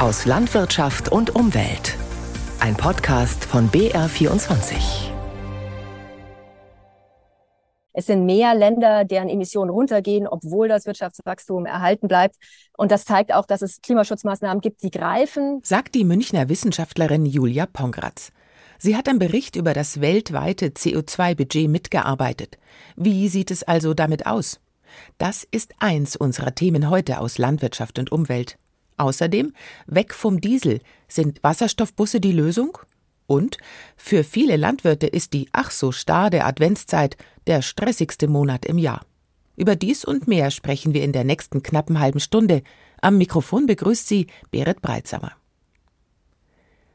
aus Landwirtschaft und Umwelt. Ein Podcast von BR24. Es sind mehr Länder, deren Emissionen runtergehen, obwohl das Wirtschaftswachstum erhalten bleibt. Und das zeigt auch, dass es Klimaschutzmaßnahmen gibt, die greifen. Sagt die Münchner Wissenschaftlerin Julia Pongratz. Sie hat am Bericht über das weltweite CO2-Budget mitgearbeitet. Wie sieht es also damit aus? Das ist eins unserer Themen heute aus Landwirtschaft und Umwelt. Außerdem, weg vom Diesel. Sind Wasserstoffbusse die Lösung? Und für viele Landwirte ist die ach so starre Adventszeit der stressigste Monat im Jahr. Über dies und mehr sprechen wir in der nächsten knappen halben Stunde. Am Mikrofon begrüßt sie Berit Breitsamer.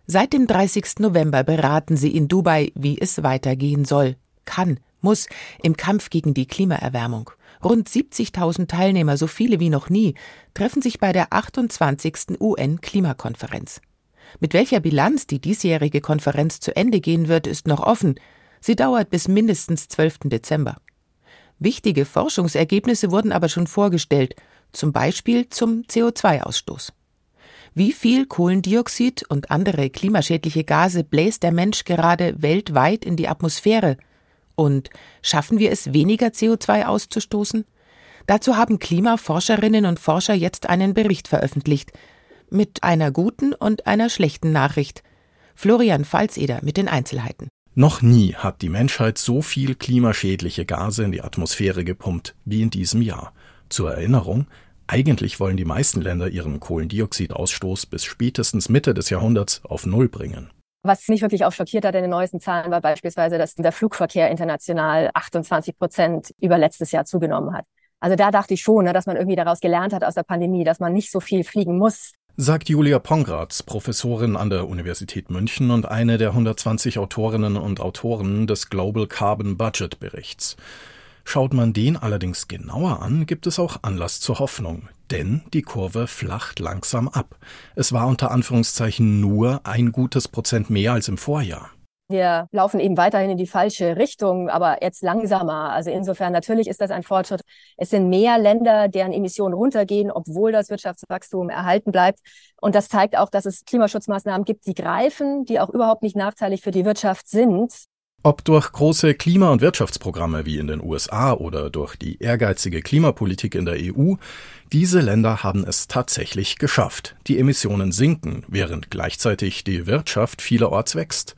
Seit dem 30. November beraten sie in Dubai, wie es weitergehen soll, kann, muss im Kampf gegen die Klimaerwärmung. Rund 70.000 Teilnehmer, so viele wie noch nie, treffen sich bei der 28. UN-Klimakonferenz. Mit welcher Bilanz die diesjährige Konferenz zu Ende gehen wird, ist noch offen. Sie dauert bis mindestens 12. Dezember. Wichtige Forschungsergebnisse wurden aber schon vorgestellt, zum Beispiel zum CO2-Ausstoß. Wie viel Kohlendioxid und andere klimaschädliche Gase bläst der Mensch gerade weltweit in die Atmosphäre? Und schaffen wir es, weniger CO2 auszustoßen? Dazu haben Klimaforscherinnen und Forscher jetzt einen Bericht veröffentlicht. Mit einer guten und einer schlechten Nachricht. Florian Falzeder mit den Einzelheiten. Noch nie hat die Menschheit so viel klimaschädliche Gase in die Atmosphäre gepumpt wie in diesem Jahr. Zur Erinnerung, eigentlich wollen die meisten Länder ihren Kohlendioxidausstoß bis spätestens Mitte des Jahrhunderts auf Null bringen. Was mich wirklich auch schockiert hat in den neuesten Zahlen war beispielsweise, dass der Flugverkehr international 28 Prozent über letztes Jahr zugenommen hat. Also da dachte ich schon, ne, dass man irgendwie daraus gelernt hat aus der Pandemie, dass man nicht so viel fliegen muss. Sagt Julia Pongratz, Professorin an der Universität München und eine der 120 Autorinnen und Autoren des Global Carbon Budget Berichts. Schaut man den allerdings genauer an, gibt es auch Anlass zur Hoffnung, denn die Kurve flacht langsam ab. Es war unter Anführungszeichen nur ein gutes Prozent mehr als im Vorjahr. Wir laufen eben weiterhin in die falsche Richtung, aber jetzt langsamer. Also insofern natürlich ist das ein Fortschritt. Es sind mehr Länder, deren Emissionen runtergehen, obwohl das Wirtschaftswachstum erhalten bleibt. Und das zeigt auch, dass es Klimaschutzmaßnahmen gibt, die greifen, die auch überhaupt nicht nachteilig für die Wirtschaft sind. Ob durch große Klima- und Wirtschaftsprogramme wie in den USA oder durch die ehrgeizige Klimapolitik in der EU, diese Länder haben es tatsächlich geschafft. Die Emissionen sinken, während gleichzeitig die Wirtschaft vielerorts wächst.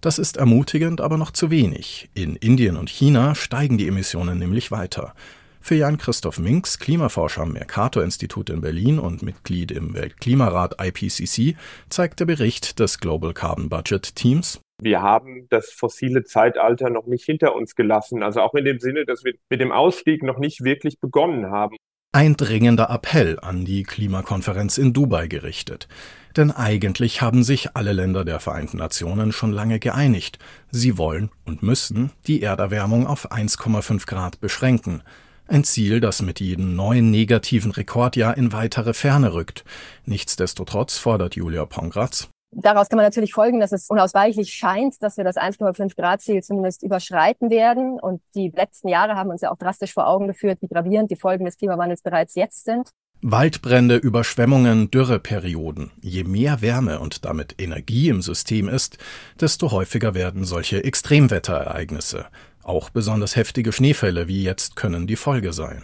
Das ist ermutigend, aber noch zu wenig. In Indien und China steigen die Emissionen nämlich weiter. Für Jan-Christoph Minks, Klimaforscher am Mercator-Institut in Berlin und Mitglied im Weltklimarat IPCC, zeigt der Bericht des Global Carbon Budget Teams, wir haben das fossile Zeitalter noch nicht hinter uns gelassen. Also auch in dem Sinne, dass wir mit dem Ausstieg noch nicht wirklich begonnen haben. Ein dringender Appell an die Klimakonferenz in Dubai gerichtet. Denn eigentlich haben sich alle Länder der Vereinten Nationen schon lange geeinigt. Sie wollen und müssen die Erderwärmung auf 1,5 Grad beschränken. Ein Ziel, das mit jedem neuen negativen Rekordjahr in weitere Ferne rückt. Nichtsdestotrotz fordert Julia Pongratz, Daraus kann man natürlich folgen, dass es unausweichlich scheint, dass wir das 1,5 Grad Ziel zumindest überschreiten werden. Und die letzten Jahre haben uns ja auch drastisch vor Augen geführt, wie gravierend die Folgen des Klimawandels bereits jetzt sind. Waldbrände, Überschwemmungen, Dürreperioden. Je mehr Wärme und damit Energie im System ist, desto häufiger werden solche Extremwetterereignisse. Auch besonders heftige Schneefälle wie jetzt können die Folge sein.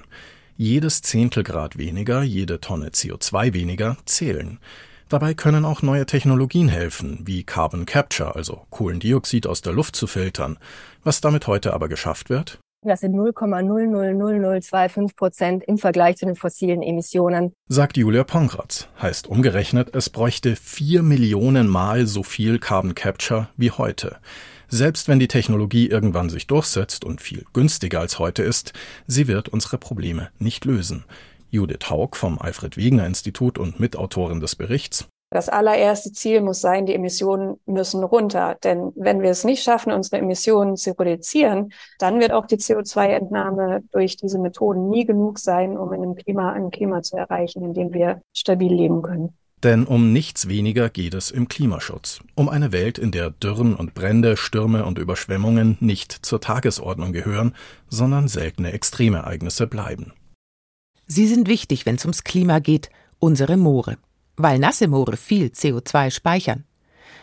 Jedes Zehntelgrad weniger, jede Tonne CO2 weniger zählen. Dabei können auch neue Technologien helfen, wie Carbon Capture, also Kohlendioxid aus der Luft zu filtern. Was damit heute aber geschafft wird? Das sind 0,000025 Prozent im Vergleich zu den fossilen Emissionen. Sagt Julia Pongratz. Heißt umgerechnet, es bräuchte vier Millionen Mal so viel Carbon Capture wie heute. Selbst wenn die Technologie irgendwann sich durchsetzt und viel günstiger als heute ist, sie wird unsere Probleme nicht lösen. Judith Haug vom Alfred Wegener Institut und Mitautorin des Berichts. Das allererste Ziel muss sein, die Emissionen müssen runter. Denn wenn wir es nicht schaffen, unsere Emissionen zu reduzieren, dann wird auch die CO2-Entnahme durch diese Methoden nie genug sein, um in einem Klima ein Klima zu erreichen, in dem wir stabil leben können. Denn um nichts weniger geht es im Klimaschutz. Um eine Welt, in der Dürren und Brände, Stürme und Überschwemmungen nicht zur Tagesordnung gehören, sondern seltene Extremereignisse bleiben. Sie sind wichtig, wenn es ums Klima geht, unsere Moore. weil nasse Moore viel CO2 speichern.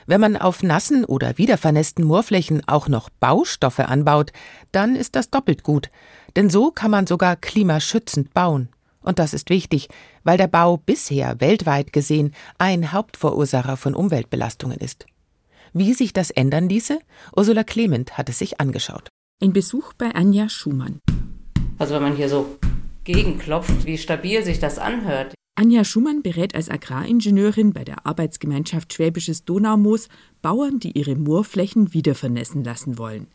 Wenn man auf nassen oder wiedervernässten Moorflächen auch noch Baustoffe anbaut, dann ist das doppelt gut, denn so kann man sogar klimaschützend bauen. Und das ist wichtig, weil der Bau bisher weltweit gesehen ein Hauptverursacher von Umweltbelastungen ist. Wie sich das ändern ließe? Ursula Clement hat es sich angeschaut. Ein Besuch bei Anja Schumann. Also wenn man hier so gegenklopft, wie stabil sich das anhört. Anja Schumann berät als Agraringenieurin bei der Arbeitsgemeinschaft Schwäbisches Donaumoos Bauern, die ihre Moorflächen wiedervernässen lassen wollen.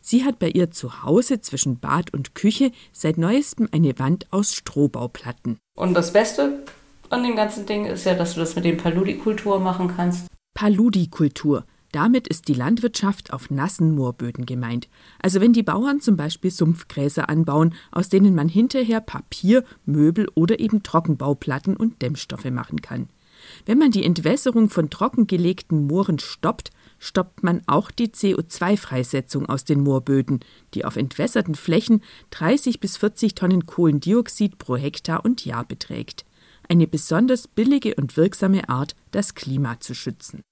Sie hat bei ihr zu Hause zwischen Bad und Küche seit neuestem eine Wand aus Strohbauplatten. Und das Beste an dem ganzen Ding ist ja, dass du das mit dem Paludikultur machen kannst. Paludikultur. Damit ist die Landwirtschaft auf nassen Moorböden gemeint. Also wenn die Bauern zum Beispiel Sumpfgräser anbauen, aus denen man hinterher Papier, Möbel oder eben Trockenbauplatten und Dämmstoffe machen kann. Wenn man die Entwässerung von trockengelegten Mooren stoppt, stoppt man auch die CO2-Freisetzung aus den Moorböden, die auf entwässerten Flächen 30 bis 40 Tonnen Kohlendioxid pro Hektar und Jahr beträgt. Eine besonders billige und wirksame Art, das Klima zu schützen.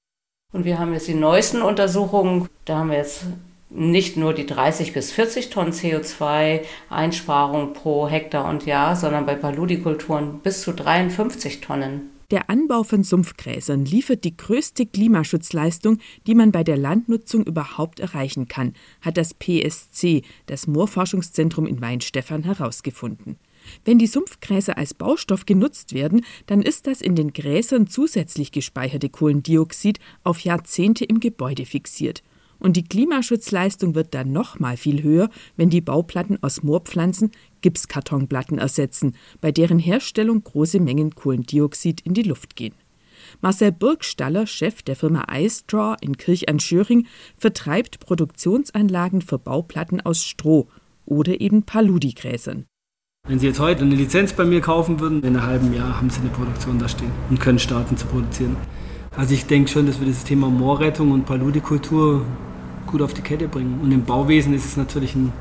Und wir haben jetzt die neuesten Untersuchungen, da haben wir jetzt nicht nur die 30 bis 40 Tonnen CO2-Einsparung pro Hektar und Jahr, sondern bei Paludikulturen bis zu 53 Tonnen. Der Anbau von Sumpfgräsern liefert die größte Klimaschutzleistung, die man bei der Landnutzung überhaupt erreichen kann, hat das PSC, das Moorforschungszentrum in Weinstefan, herausgefunden. Wenn die Sumpfgräser als Baustoff genutzt werden, dann ist das in den Gräsern zusätzlich gespeicherte Kohlendioxid auf Jahrzehnte im Gebäude fixiert. Und die Klimaschutzleistung wird dann noch mal viel höher, wenn die Bauplatten aus Moorpflanzen Gipskartonplatten ersetzen, bei deren Herstellung große Mengen Kohlendioxid in die Luft gehen. Marcel Burgstaller, Chef der Firma iStraw in Kirch an Schöring, vertreibt Produktionsanlagen für Bauplatten aus Stroh oder eben Paludigräsern. Wenn Sie jetzt heute eine Lizenz bei mir kaufen würden, in einem halben Jahr haben Sie eine Produktion da stehen und können starten zu produzieren. Also ich denke schon, dass wir das Thema Moorrettung und Paludikultur gut auf die Kette bringen. Und im Bauwesen ist es natürlich ein,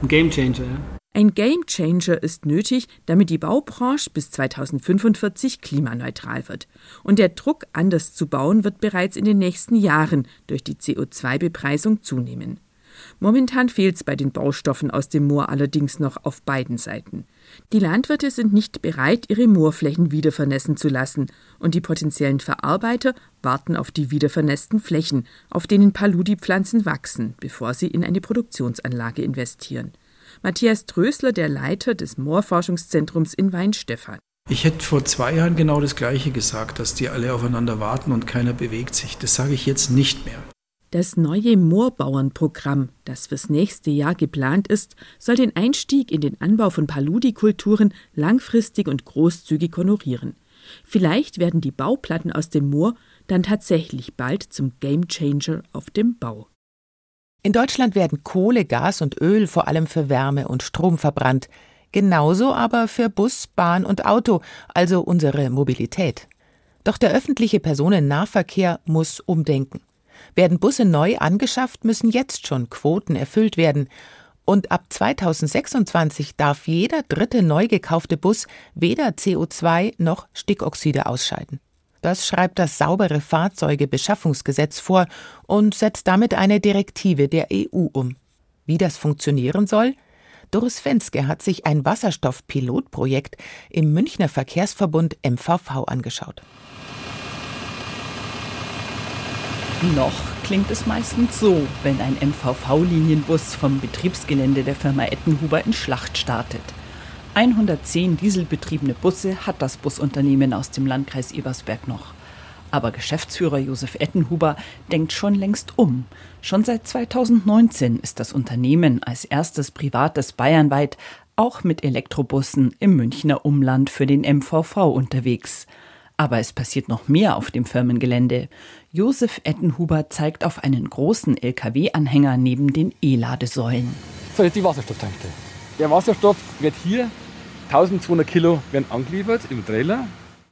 ein Gamechanger. Ja. Ein Gamechanger ist nötig, damit die Baubranche bis 2045 klimaneutral wird. Und der Druck, anders zu bauen, wird bereits in den nächsten Jahren durch die CO2-Bepreisung zunehmen. Momentan fehlt es bei den Baustoffen aus dem Moor allerdings noch auf beiden Seiten. Die Landwirte sind nicht bereit, ihre Moorflächen wieder vernässen zu lassen, und die potenziellen Verarbeiter warten auf die wiedervernässten Flächen, auf denen Paludi-Pflanzen wachsen, bevor sie in eine Produktionsanlage investieren. Matthias Trösler, der Leiter des Moorforschungszentrums in Weinstefan. Ich hätte vor zwei Jahren genau das Gleiche gesagt, dass die alle aufeinander warten und keiner bewegt sich. Das sage ich jetzt nicht mehr. Das neue Moorbauernprogramm, das fürs nächste Jahr geplant ist, soll den Einstieg in den Anbau von Paludikulturen langfristig und großzügig honorieren. Vielleicht werden die Bauplatten aus dem Moor dann tatsächlich bald zum Gamechanger auf dem Bau. In Deutschland werden Kohle, Gas und Öl vor allem für Wärme und Strom verbrannt, genauso aber für Bus, Bahn und Auto, also unsere Mobilität. Doch der öffentliche Personennahverkehr muss umdenken. Werden Busse neu angeschafft, müssen jetzt schon Quoten erfüllt werden. Und ab 2026 darf jeder dritte neu gekaufte Bus weder CO2 noch Stickoxide ausscheiden. Das schreibt das saubere Fahrzeugebeschaffungsgesetz vor und setzt damit eine Direktive der EU um. Wie das funktionieren soll? Doris Fenske hat sich ein Wasserstoff-Pilotprojekt im Münchner Verkehrsverbund MVV angeschaut. Noch klingt es meistens so, wenn ein MVV-Linienbus vom Betriebsgelände der Firma Ettenhuber in Schlacht startet. 110 dieselbetriebene Busse hat das Busunternehmen aus dem Landkreis Ebersberg noch. Aber Geschäftsführer Josef Ettenhuber denkt schon längst um. Schon seit 2019 ist das Unternehmen als erstes privates bayernweit auch mit Elektrobussen im Münchner Umland für den MVV unterwegs. Aber es passiert noch mehr auf dem Firmengelände. Josef Ettenhuber zeigt auf einen großen LKW-Anhänger neben den E-Ladesäulen. So, jetzt die Wasserstofftankstelle. Der Wasserstoff wird hier 1200 Kilo werden angeliefert im Trailer.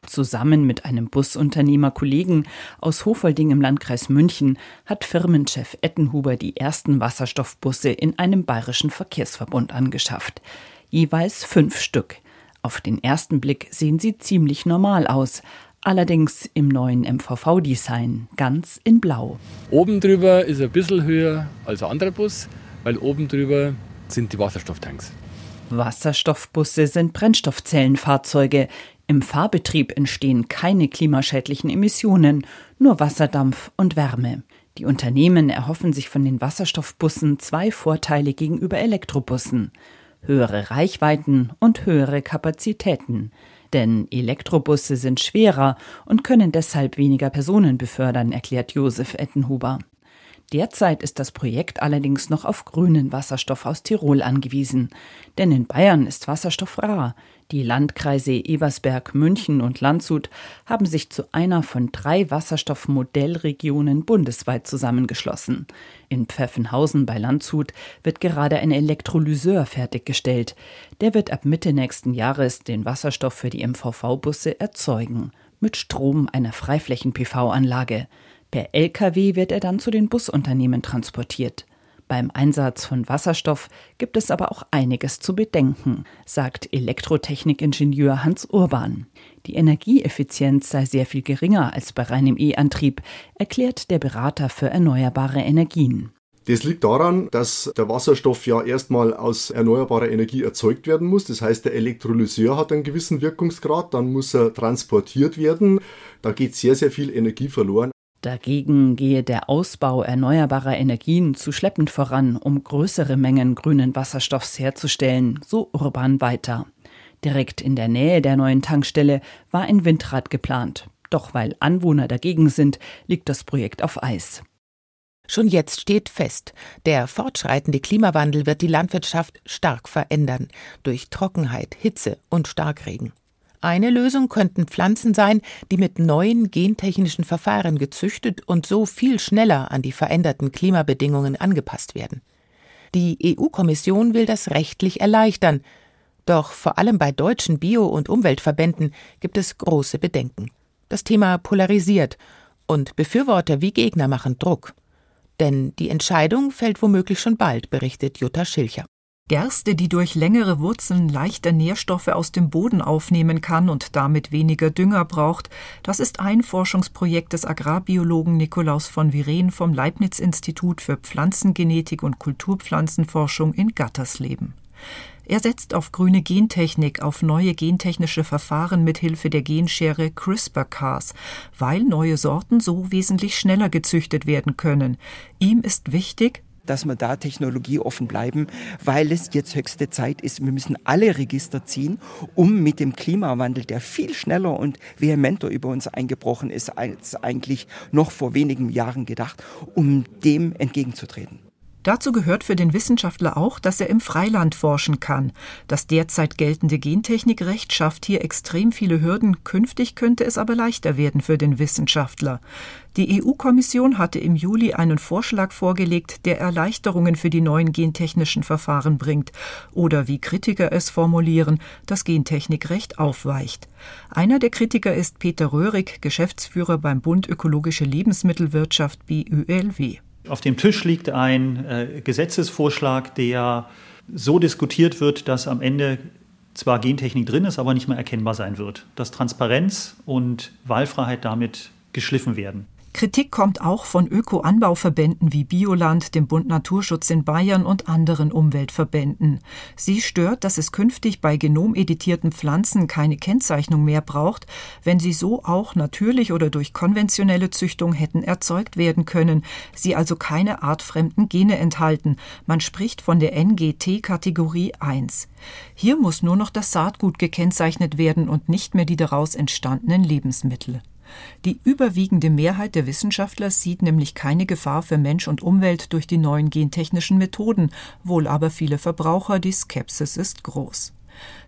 Zusammen mit einem Busunternehmer Kollegen aus Hofolding im Landkreis München hat Firmenchef Ettenhuber die ersten Wasserstoffbusse in einem bayerischen Verkehrsverbund angeschafft. Jeweils fünf Stück. Auf den ersten Blick sehen sie ziemlich normal aus. allerdings im neuen MVV-Design, ganz in Blau. Oben drüber ist ein bisschen höher als ein anderer Bus, weil oben drüber sind die Wasserstofftanks. Wasserstoffbusse sind Brennstoffzellenfahrzeuge. Im Fahrbetrieb entstehen keine klimaschädlichen Emissionen, nur Wasserdampf und Wärme. Die Unternehmen erhoffen sich von den Wasserstoffbussen zwei Vorteile gegenüber Elektrobussen höhere Reichweiten und höhere Kapazitäten. Denn Elektrobusse sind schwerer und können deshalb weniger Personen befördern, erklärt Josef Ettenhuber. Derzeit ist das Projekt allerdings noch auf grünen Wasserstoff aus Tirol angewiesen. Denn in Bayern ist Wasserstoff rar. Die Landkreise Ebersberg, München und Landshut haben sich zu einer von drei Wasserstoffmodellregionen bundesweit zusammengeschlossen. In Pfeffenhausen bei Landshut wird gerade ein Elektrolyseur fertiggestellt. Der wird ab Mitte nächsten Jahres den Wasserstoff für die MVV-Busse erzeugen. Mit Strom einer Freiflächen-PV-Anlage. Per Lkw wird er dann zu den Busunternehmen transportiert. Beim Einsatz von Wasserstoff gibt es aber auch einiges zu bedenken, sagt Elektrotechnikingenieur Hans Urban. Die Energieeffizienz sei sehr viel geringer als bei reinem E-Antrieb, erklärt der Berater für erneuerbare Energien. Das liegt daran, dass der Wasserstoff ja erstmal aus erneuerbarer Energie erzeugt werden muss. Das heißt, der Elektrolyseur hat einen gewissen Wirkungsgrad, dann muss er transportiert werden. Da geht sehr, sehr viel Energie verloren. Dagegen gehe der Ausbau erneuerbarer Energien zu schleppend voran, um größere Mengen grünen Wasserstoffs herzustellen, so Urban weiter. Direkt in der Nähe der neuen Tankstelle war ein Windrad geplant. Doch weil Anwohner dagegen sind, liegt das Projekt auf Eis. Schon jetzt steht fest, der fortschreitende Klimawandel wird die Landwirtschaft stark verändern durch Trockenheit, Hitze und Starkregen. Eine Lösung könnten Pflanzen sein, die mit neuen gentechnischen Verfahren gezüchtet und so viel schneller an die veränderten Klimabedingungen angepasst werden. Die EU-Kommission will das rechtlich erleichtern, doch vor allem bei deutschen Bio- und Umweltverbänden gibt es große Bedenken. Das Thema polarisiert und Befürworter wie Gegner machen Druck. Denn die Entscheidung fällt womöglich schon bald, berichtet Jutta Schilcher. Gerste, die durch längere Wurzeln leichter Nährstoffe aus dem Boden aufnehmen kann und damit weniger Dünger braucht, das ist ein Forschungsprojekt des Agrarbiologen Nikolaus von Viren vom Leibniz-Institut für Pflanzengenetik und Kulturpflanzenforschung in Gattersleben. Er setzt auf grüne Gentechnik, auf neue gentechnische Verfahren mit Hilfe der Genschere CRISPR-Cas, weil neue Sorten so wesentlich schneller gezüchtet werden können. Ihm ist wichtig, dass wir da technologieoffen bleiben, weil es jetzt höchste Zeit ist. Wir müssen alle Register ziehen, um mit dem Klimawandel, der viel schneller und vehementer über uns eingebrochen ist als eigentlich noch vor wenigen Jahren gedacht, um dem entgegenzutreten. Dazu gehört für den Wissenschaftler auch, dass er im Freiland forschen kann. Das derzeit geltende Gentechnikrecht schafft hier extrem viele Hürden, künftig könnte es aber leichter werden für den Wissenschaftler. Die EU-Kommission hatte im Juli einen Vorschlag vorgelegt, der Erleichterungen für die neuen gentechnischen Verfahren bringt oder wie Kritiker es formulieren, das Gentechnikrecht aufweicht. Einer der Kritiker ist Peter Röhrig, Geschäftsführer beim Bund Ökologische Lebensmittelwirtschaft BÖLW. Auf dem Tisch liegt ein äh, Gesetzesvorschlag, der so diskutiert wird, dass am Ende zwar Gentechnik drin ist, aber nicht mehr erkennbar sein wird. Dass Transparenz und Wahlfreiheit damit geschliffen werden. Kritik kommt auch von Öko-Anbauverbänden wie Bioland, dem Bund Naturschutz in Bayern und anderen Umweltverbänden. Sie stört, dass es künftig bei genomeditierten Pflanzen keine Kennzeichnung mehr braucht, wenn sie so auch natürlich oder durch konventionelle Züchtung hätten erzeugt werden können, sie also keine artfremden Gene enthalten. Man spricht von der NGT-Kategorie 1. Hier muss nur noch das Saatgut gekennzeichnet werden und nicht mehr die daraus entstandenen Lebensmittel. Die überwiegende Mehrheit der Wissenschaftler sieht nämlich keine Gefahr für Mensch und Umwelt durch die neuen gentechnischen Methoden, wohl aber viele Verbraucher, die Skepsis ist groß.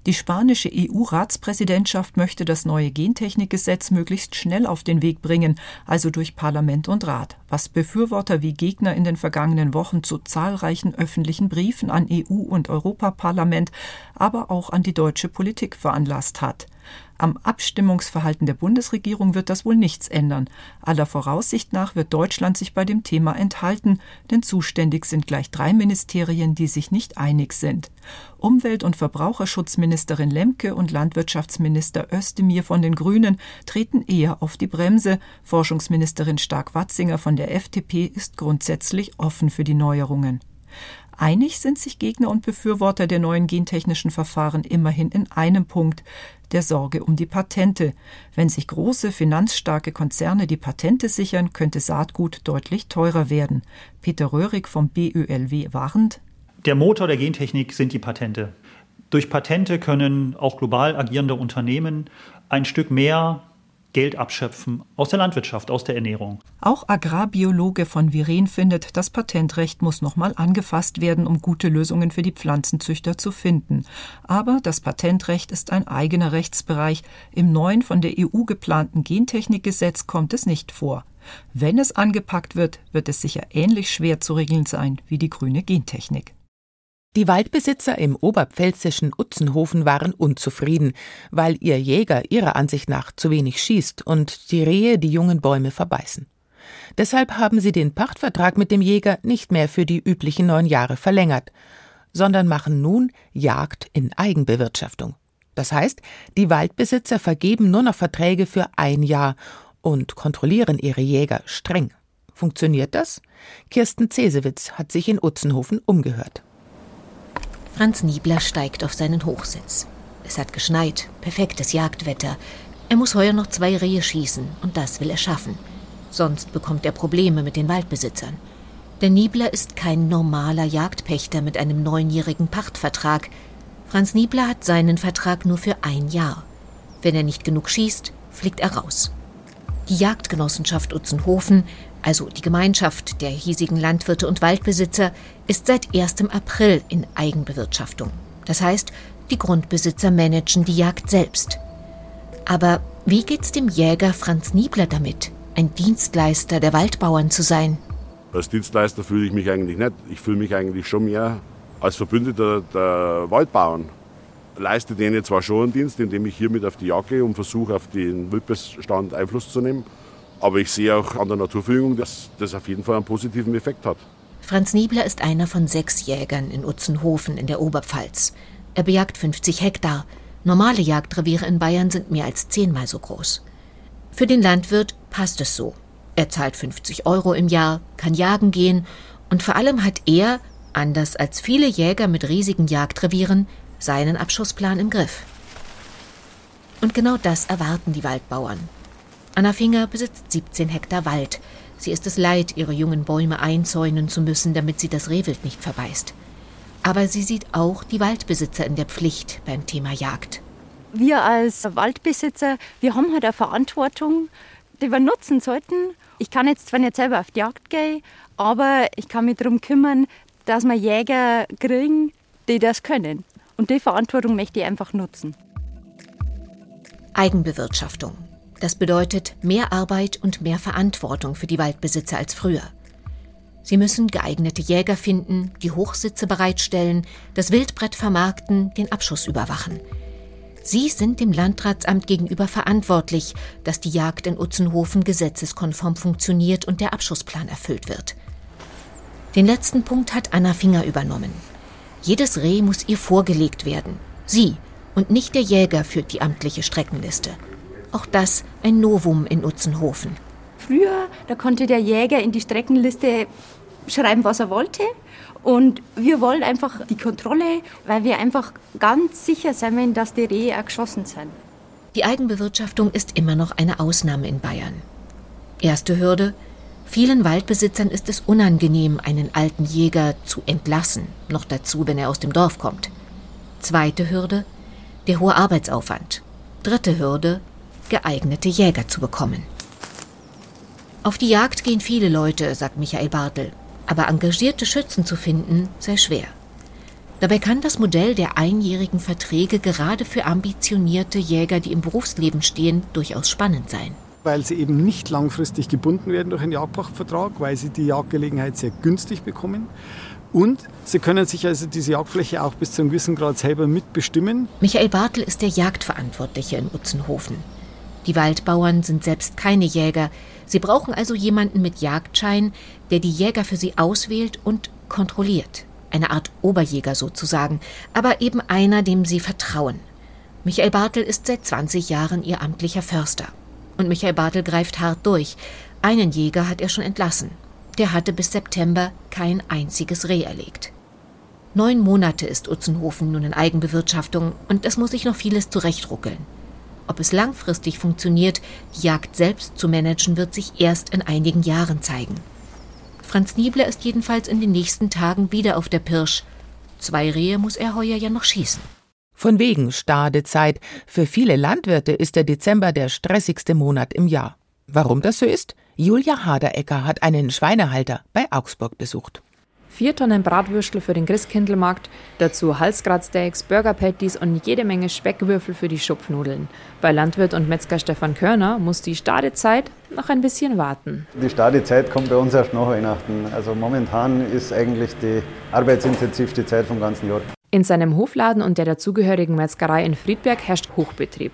Die spanische EU-Ratspräsidentschaft möchte das neue Gentechnikgesetz möglichst schnell auf den Weg bringen, also durch Parlament und Rat, was Befürworter wie Gegner in den vergangenen Wochen zu zahlreichen öffentlichen Briefen an EU und Europaparlament, aber auch an die deutsche Politik veranlasst hat. Am Abstimmungsverhalten der Bundesregierung wird das wohl nichts ändern. Aller Voraussicht nach wird Deutschland sich bei dem Thema enthalten, denn zuständig sind gleich drei Ministerien, die sich nicht einig sind. Umwelt- und Verbraucherschutzministerin Lemke und Landwirtschaftsminister Özdemir von den Grünen treten eher auf die Bremse. Forschungsministerin Stark-Watzinger von der FDP ist grundsätzlich offen für die Neuerungen. Einig sind sich Gegner und Befürworter der neuen gentechnischen Verfahren immerhin in einem Punkt, der Sorge um die Patente. Wenn sich große, finanzstarke Konzerne die Patente sichern, könnte Saatgut deutlich teurer werden. Peter Röhrig vom BÖLW warnt. Der Motor der Gentechnik sind die Patente. Durch Patente können auch global agierende Unternehmen ein Stück mehr Geld abschöpfen aus der Landwirtschaft, aus der Ernährung. Auch Agrarbiologe von Viren findet, das Patentrecht muss nochmal angefasst werden, um gute Lösungen für die Pflanzenzüchter zu finden. Aber das Patentrecht ist ein eigener Rechtsbereich. Im neuen von der EU geplanten Gentechnikgesetz kommt es nicht vor. Wenn es angepackt wird, wird es sicher ähnlich schwer zu regeln sein wie die grüne Gentechnik. Die Waldbesitzer im oberpfälzischen Utzenhofen waren unzufrieden, weil ihr Jäger ihrer Ansicht nach zu wenig schießt und die Rehe die jungen Bäume verbeißen. Deshalb haben sie den Pachtvertrag mit dem Jäger nicht mehr für die üblichen neun Jahre verlängert, sondern machen nun Jagd in Eigenbewirtschaftung. Das heißt, die Waldbesitzer vergeben nur noch Verträge für ein Jahr und kontrollieren ihre Jäger streng. Funktioniert das? Kirsten Cesewitz hat sich in Utzenhofen umgehört. Franz Niebler steigt auf seinen Hochsitz. Es hat geschneit, perfektes Jagdwetter. Er muss heuer noch zwei Rehe schießen und das will er schaffen. Sonst bekommt er Probleme mit den Waldbesitzern. Der Niebler ist kein normaler Jagdpächter mit einem neunjährigen Pachtvertrag. Franz Niebler hat seinen Vertrag nur für ein Jahr. Wenn er nicht genug schießt, fliegt er raus. Die Jagdgenossenschaft Utzenhofen also die Gemeinschaft der hiesigen Landwirte und Waldbesitzer, ist seit 1. April in Eigenbewirtschaftung. Das heißt, die Grundbesitzer managen die Jagd selbst. Aber wie geht's dem Jäger Franz Niebler damit, ein Dienstleister der Waldbauern zu sein? Als Dienstleister fühle ich mich eigentlich nicht. Ich fühle mich eigentlich schon mehr als Verbündeter der Waldbauern. Leiste denen zwar schon einen Dienst, indem ich hier mit auf die Jagd gehe und versuche, auf den Wildbestand Einfluss zu nehmen. Aber ich sehe auch an der Naturverjüngung, dass das auf jeden Fall einen positiven Effekt hat. Franz Niebler ist einer von sechs Jägern in Utzenhofen in der Oberpfalz. Er bejagt 50 Hektar. Normale Jagdreviere in Bayern sind mehr als zehnmal so groß. Für den Landwirt passt es so. Er zahlt 50 Euro im Jahr, kann jagen gehen und vor allem hat er, anders als viele Jäger mit riesigen Jagdrevieren, seinen Abschussplan im Griff. Und genau das erwarten die Waldbauern. Anna Finger besitzt 17 Hektar Wald. Sie ist es leid, ihre jungen Bäume einzäunen zu müssen, damit sie das Rehwild nicht verbeißt. Aber sie sieht auch die Waldbesitzer in der Pflicht beim Thema Jagd. Wir als Waldbesitzer, wir haben halt eine Verantwortung, die wir nutzen sollten. Ich kann jetzt zwar nicht selber auf die Jagd gehen, aber ich kann mich darum kümmern, dass wir Jäger kriegen, die das können. Und die Verantwortung möchte ich einfach nutzen. Eigenbewirtschaftung. Das bedeutet mehr Arbeit und mehr Verantwortung für die Waldbesitzer als früher. Sie müssen geeignete Jäger finden, die Hochsitze bereitstellen, das Wildbrett vermarkten, den Abschuss überwachen. Sie sind dem Landratsamt gegenüber verantwortlich, dass die Jagd in Utzenhofen gesetzeskonform funktioniert und der Abschussplan erfüllt wird. Den letzten Punkt hat Anna Finger übernommen. Jedes Reh muss ihr vorgelegt werden. Sie und nicht der Jäger führt die amtliche Streckenliste. Auch das ein Novum in Utzenhofen. Früher, da konnte der Jäger in die Streckenliste schreiben, was er wollte. Und wir wollen einfach die Kontrolle, weil wir einfach ganz sicher sein wollen, dass die Rehe auch geschossen sind. Die Eigenbewirtschaftung ist immer noch eine Ausnahme in Bayern. Erste Hürde. Vielen Waldbesitzern ist es unangenehm, einen alten Jäger zu entlassen, noch dazu, wenn er aus dem Dorf kommt. Zweite Hürde. Der hohe Arbeitsaufwand. Dritte Hürde geeignete Jäger zu bekommen. Auf die Jagd gehen viele Leute, sagt Michael Bartel, aber engagierte Schützen zu finden sei schwer. Dabei kann das Modell der einjährigen Verträge gerade für ambitionierte Jäger, die im Berufsleben stehen, durchaus spannend sein. Weil sie eben nicht langfristig gebunden werden durch einen Jagdpachtvertrag, weil sie die Jagdgelegenheit sehr günstig bekommen Und sie können sich also diese Jagdfläche auch bis zu einem gewissen Grad selber mitbestimmen. Michael Bartel ist der Jagdverantwortliche in Utzenhofen. Die Waldbauern sind selbst keine Jäger. Sie brauchen also jemanden mit Jagdschein, der die Jäger für sie auswählt und kontrolliert. Eine Art Oberjäger sozusagen, aber eben einer, dem sie vertrauen. Michael Bartel ist seit 20 Jahren ihr amtlicher Förster. Und Michael Bartel greift hart durch. Einen Jäger hat er schon entlassen. Der hatte bis September kein einziges Reh erlegt. Neun Monate ist Utzenhofen nun in Eigenbewirtschaftung und es muss sich noch vieles zurechtruckeln. Ob es langfristig funktioniert, die Jagd selbst zu managen, wird sich erst in einigen Jahren zeigen. Franz Niebler ist jedenfalls in den nächsten Tagen wieder auf der Pirsch. Zwei Rehe muss er heuer ja noch schießen. Von wegen Stadezeit. Für viele Landwirte ist der Dezember der stressigste Monat im Jahr. Warum das so ist? Julia Haderecker hat einen Schweinehalter bei Augsburg besucht. Vier Tonnen Bratwürstel für den Christkindlmarkt, dazu Halsgratsteaks, Burger Patties und jede Menge Speckwürfel für die Schupfnudeln. Bei Landwirt und Metzger Stefan Körner muss die Stadezeit noch ein bisschen warten. Die Stadezeit kommt bei uns erst nach Weihnachten. Also momentan ist eigentlich die arbeitsintensivste Zeit vom ganzen Jahr. In seinem Hofladen und der dazugehörigen Metzgerei in Friedberg herrscht Hochbetrieb.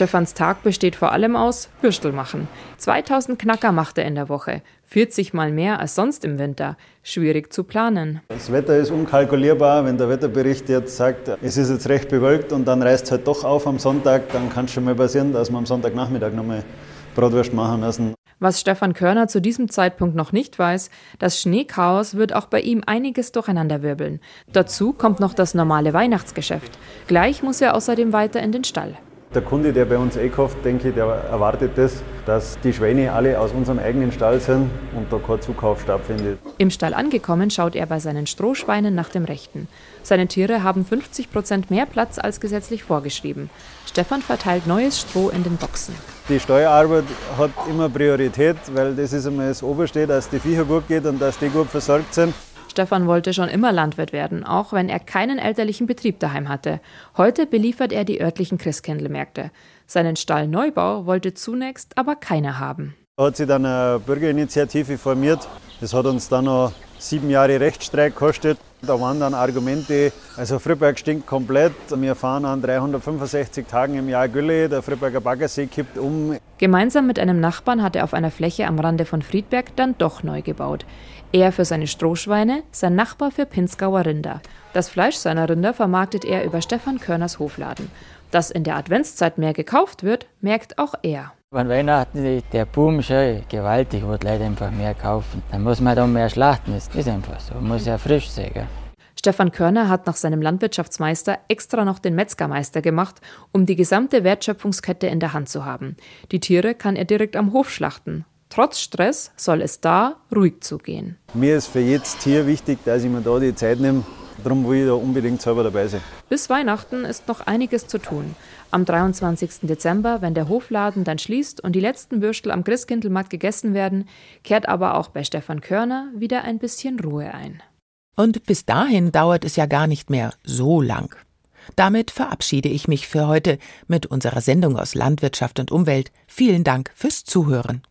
Stefans Tag besteht vor allem aus Würstel machen. 2000 Knacker macht er in der Woche. 40 mal mehr als sonst im Winter. Schwierig zu planen. Das Wetter ist unkalkulierbar. Wenn der Wetterbericht jetzt sagt, es ist jetzt recht bewölkt und dann reißt es halt doch auf am Sonntag, dann kann es schon mal passieren, dass wir am Sonntagnachmittag nochmal Bratwurst machen müssen. Was Stefan Körner zu diesem Zeitpunkt noch nicht weiß, das Schneechaos wird auch bei ihm einiges durcheinanderwirbeln. Dazu kommt noch das normale Weihnachtsgeschäft. Gleich muss er außerdem weiter in den Stall. Der Kunde, der bei uns einkauft, denke ich, der erwartet das, dass die Schwäne alle aus unserem eigenen Stall sind und da kein Zukauf stattfindet. Im Stall angekommen schaut er bei seinen Strohschweinen nach dem Rechten. Seine Tiere haben 50 Prozent mehr Platz als gesetzlich vorgeschrieben. Stefan verteilt neues Stroh in den Boxen. Die Steuerarbeit hat immer Priorität, weil das ist immer das Oberste, dass die Viecher gut geht und dass die gut versorgt sind. Stefan wollte schon immer Landwirt werden, auch wenn er keinen elterlichen Betrieb daheim hatte. Heute beliefert er die örtlichen Christkindlmärkte. Seinen Stallneubau wollte zunächst aber keiner haben. Da hat sich dann eine Bürgerinitiative formiert. Das hat uns dann noch sieben Jahre Rechtsstreit gekostet. Da waren dann Argumente, also Friedberg stinkt komplett. Wir fahren an 365 Tagen im Jahr Gülle, der Friedberger Baggersee kippt um. Gemeinsam mit einem Nachbarn hat er auf einer Fläche am Rande von Friedberg dann doch neu gebaut. Er für seine Strohschweine, sein Nachbar für Pinzgauer Rinder. Das Fleisch seiner Rinder vermarktet er über Stefan Körners Hofladen. Dass in der Adventszeit mehr gekauft wird, merkt auch er. An Weihnachten der Boom schon gewaltig, wo die Leute einfach mehr kaufen. Dann muss man da mehr schlachten, das ist einfach so. Man muss ja frisch sägen. Stefan Körner hat nach seinem Landwirtschaftsmeister extra noch den Metzgermeister gemacht, um die gesamte Wertschöpfungskette in der Hand zu haben. Die Tiere kann er direkt am Hof schlachten. Trotz Stress soll es da ruhig zugehen. Mir ist für jedes Tier wichtig, dass ich mir da die Zeit nehme. Darum will ich da unbedingt selber dabei sein. Bis Weihnachten ist noch einiges zu tun. Am 23. Dezember, wenn der Hofladen dann schließt und die letzten Würstel am Christkindlmarkt gegessen werden, kehrt aber auch bei Stefan Körner wieder ein bisschen Ruhe ein. Und bis dahin dauert es ja gar nicht mehr so lang. Damit verabschiede ich mich für heute mit unserer Sendung aus Landwirtschaft und Umwelt. Vielen Dank fürs Zuhören.